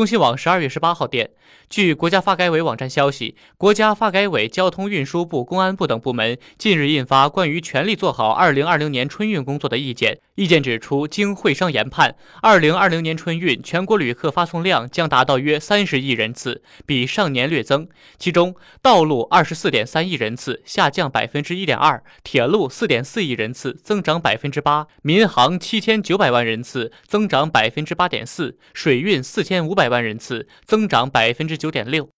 中新网十二月十八号电，据国家发改委网站消息，国家发改委、交通运输部、公安部等部门近日印发关于全力做好二零二零年春运工作的意见。意见指出，经会商研判，二零二零年春运全国旅客发送量将达到约三十亿人次，比上年略增。其中，道路二十四点三亿人次，下降百分之一点二；铁路四点四亿人次，增长百分之八；民航七千九百万人次，增长百分之八点四；水运四千五百万人次，增长百分之九点六。